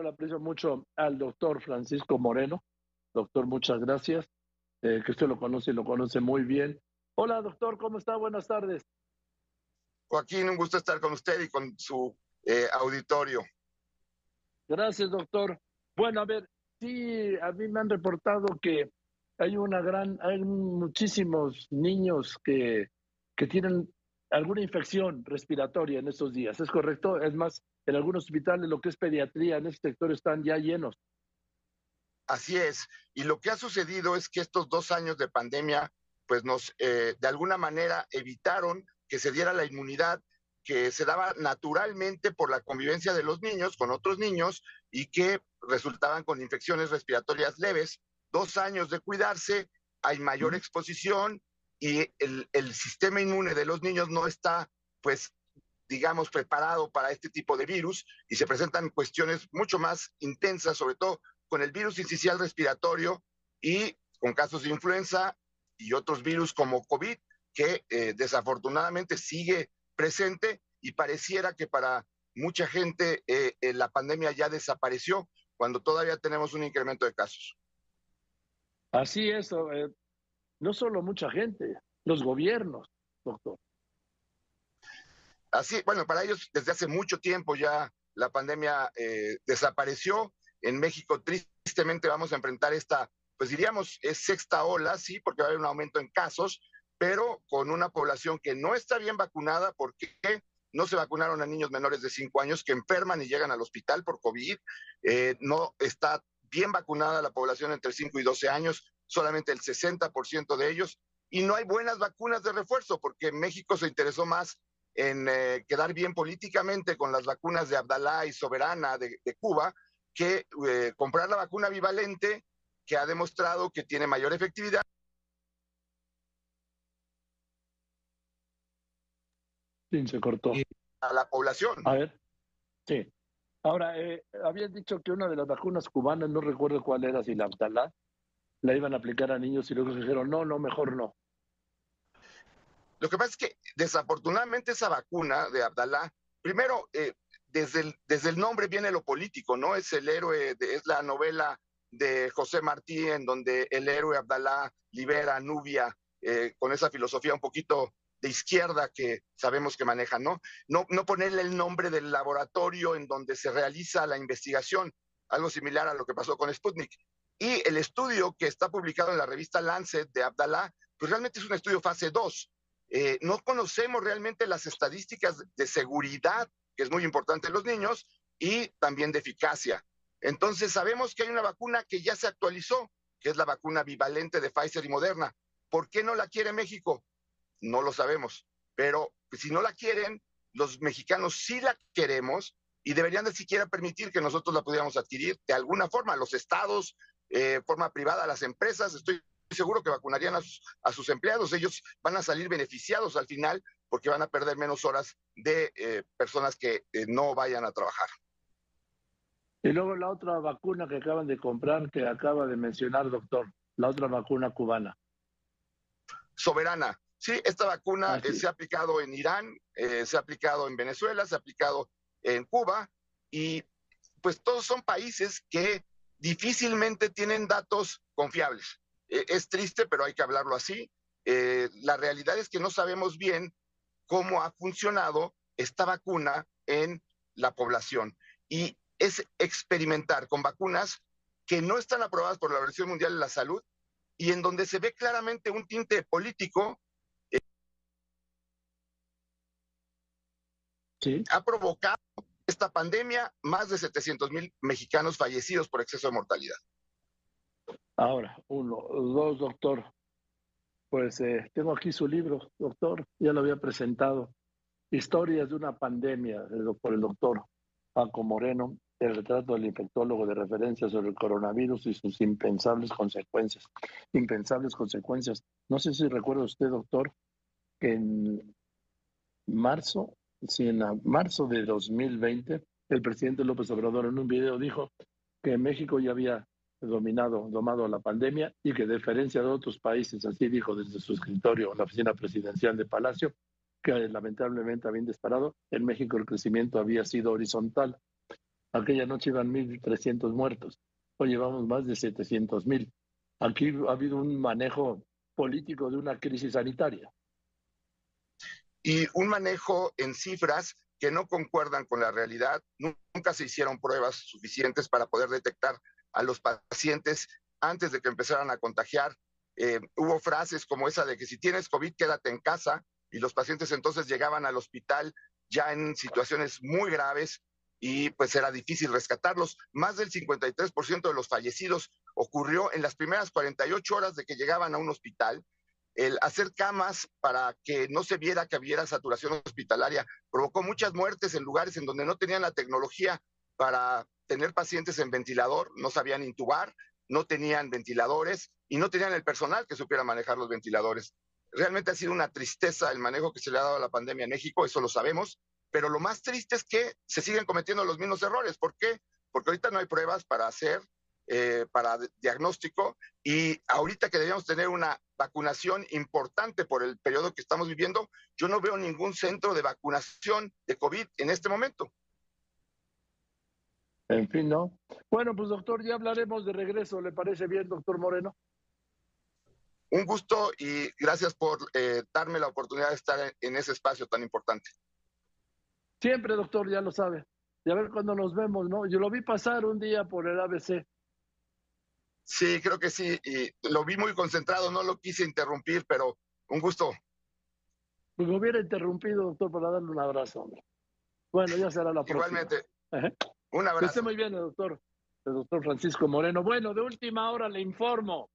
le aprecio mucho al doctor Francisco Moreno. Doctor, muchas gracias. Eh, que usted lo conoce y lo conoce muy bien. Hola, doctor, ¿cómo está? Buenas tardes. Joaquín, un gusto estar con usted y con su eh, auditorio. Gracias, doctor. Bueno, a ver, sí, a mí me han reportado que hay una gran, hay muchísimos niños que, que tienen alguna infección respiratoria en estos días. ¿Es correcto? Es más, en algunos hospitales lo que es pediatría en este sector están ya llenos. Así es. Y lo que ha sucedido es que estos dos años de pandemia, pues nos, eh, de alguna manera, evitaron que se diera la inmunidad que se daba naturalmente por la convivencia de los niños con otros niños y que resultaban con infecciones respiratorias leves. Dos años de cuidarse, hay mayor exposición y el, el sistema inmune de los niños no está, pues, digamos, preparado para este tipo de virus y se presentan cuestiones mucho más intensas, sobre todo con el virus incisional respiratorio y con casos de influenza y otros virus como COVID, que eh, desafortunadamente sigue presente y pareciera que para mucha gente eh, eh, la pandemia ya desapareció cuando todavía tenemos un incremento de casos. Así es, no solo mucha gente, los gobiernos, doctor. Así, bueno, para ellos desde hace mucho tiempo ya la pandemia desapareció. En México tristemente vamos a enfrentar esta, pues diríamos, es sexta ola, sí, porque va a haber un aumento en casos, pero con una población que no está bien vacunada porque no se vacunaron a niños menores de 5 años que enferman y llegan al hospital por COVID, eh, no está bien vacunada la población entre 5 y 12 años, solamente el 60% de ellos, y no hay buenas vacunas de refuerzo porque México se interesó más en eh, quedar bien políticamente con las vacunas de Abdalá y Soberana de Cuba, que eh, comprar la vacuna bivalente que ha demostrado que tiene mayor efectividad. Sí, se cortó. A la población. A ver, sí. Ahora, eh, habían dicho que una de las vacunas cubanas, no recuerdo cuál era, si la Abdalá, la iban a aplicar a niños y luego dijeron, no, no, mejor no. Lo que pasa es que desafortunadamente esa vacuna de Abdalá, primero, eh, desde el, desde el nombre viene lo político, ¿no? Es el héroe, es la novela de José Martí en donde el héroe Abdalá libera a Nubia eh, con esa filosofía un poquito de izquierda que sabemos que maneja, ¿no? ¿no? No ponerle el nombre del laboratorio en donde se realiza la investigación, algo similar a lo que pasó con Sputnik. Y el estudio que está publicado en la revista Lancet de Abdalá, pues realmente es un estudio fase 2. Eh, no conocemos realmente las estadísticas de seguridad que es muy importante en los niños, y también de eficacia. Entonces sabemos que hay una vacuna que ya se actualizó, que es la vacuna bivalente de Pfizer y Moderna. ¿Por qué no la quiere México? No lo sabemos, pero si no la quieren, los mexicanos sí la queremos y deberían de siquiera permitir que nosotros la pudiéramos adquirir de alguna forma, los estados, eh, forma privada, las empresas, estoy seguro que vacunarían a a sus empleados, ellos van a salir beneficiados al final porque van a perder menos horas de eh, personas que eh, no vayan a trabajar. Y luego la otra vacuna que acaban de comprar, que acaba de mencionar, doctor, la otra vacuna cubana. Soberana. Sí, esta vacuna eh, se ha aplicado en Irán, se ha aplicado en Venezuela, se ha aplicado en Cuba y pues todos son países que difícilmente tienen datos confiables. es triste, pero hay que hablarlo así. la realidad es que no sabemos bien cómo ha funcionado esta vacuna en la población. Y es experimentar con vacunas que no están aprobadas por la Organización Mundial de la Salud y en donde se ve claramente un tinte político. sí. Ha provocado esta pandemia más de 700 mil mexicanos fallecidos por exceso de mortalidad. Ahora, uno, dos, doctor. Pues eh, tengo aquí su libro, doctor, ya lo había presentado. Historias de una pandemia por el doctor Paco Moreno, el retrato del infectólogo de referencia sobre el coronavirus y sus impensables consecuencias. Impensables consecuencias. No sé si recuerda usted, doctor, que en marzo, si en marzo de 2020, el presidente López Obrador en un video dijo que México ya había dominado, domado la pandemia y que, a diferencia de otros países, así dijo desde su escritorio la oficina presidencial de Palacio, que lamentablemente habían disparado, en México el crecimiento había sido horizontal. Aquella noche iban 1.300 muertos. Hoy llevamos más de 700.000. Aquí ha habido un manejo político de una crisis sanitaria. Y un manejo en cifras que no concuerdan con la realidad. Nunca se hicieron pruebas suficientes para poder detectar a los pacientes antes de que empezaran a contagiar. Eh, hubo frases como esa de que si tienes COVID, quédate en casa, y los pacientes entonces llegaban al hospital ya en situaciones muy graves y pues era difícil rescatarlos. Más del 53% de los fallecidos ocurrió en las primeras 48 horas de que llegaban a un hospital el hacer camas para que no se viera que hubiera saturación hospitalaria provocó muchas muertes en lugares en donde no tenían la tecnología para tener pacientes en ventilador, no sabían intubar, no tenían ventiladores y no tenían el personal que supiera manejar los ventiladores. Realmente ha sido una tristeza el manejo que se le ha dado a la pandemia en México, eso lo sabemos, pero lo más triste es que se siguen cometiendo los mismos errores. ¿Por qué? Porque ahorita no hay pruebas para hacer eh, para diagnóstico y ahorita que debíamos tener una vacunación importante por el periodo que estamos viviendo, yo no veo ningún centro de vacunación de COVID en este momento. En fin, ¿no? Bueno, pues doctor, ya hablaremos de regreso. ¿Le parece bien, doctor Moreno? Un gusto y gracias por eh, darme la oportunidad de estar en, ese espacio tan importante. Siempre, doctor, ya lo sabe. Y a ver cuándo nos vemos, ¿no? Yo lo vi pasar un día por el ABC Sí, creo que sí. Y lo vi muy concentrado, no lo quise interrumpir, pero un gusto. Pues me hubiera interrumpido, doctor, para darle un abrazo, hombre. Bueno, ya será la próxima. Igualmente. Un abrazo. Que esté muy bien, doctor. El doctor Francisco Moreno. Bueno, de última hora le informo.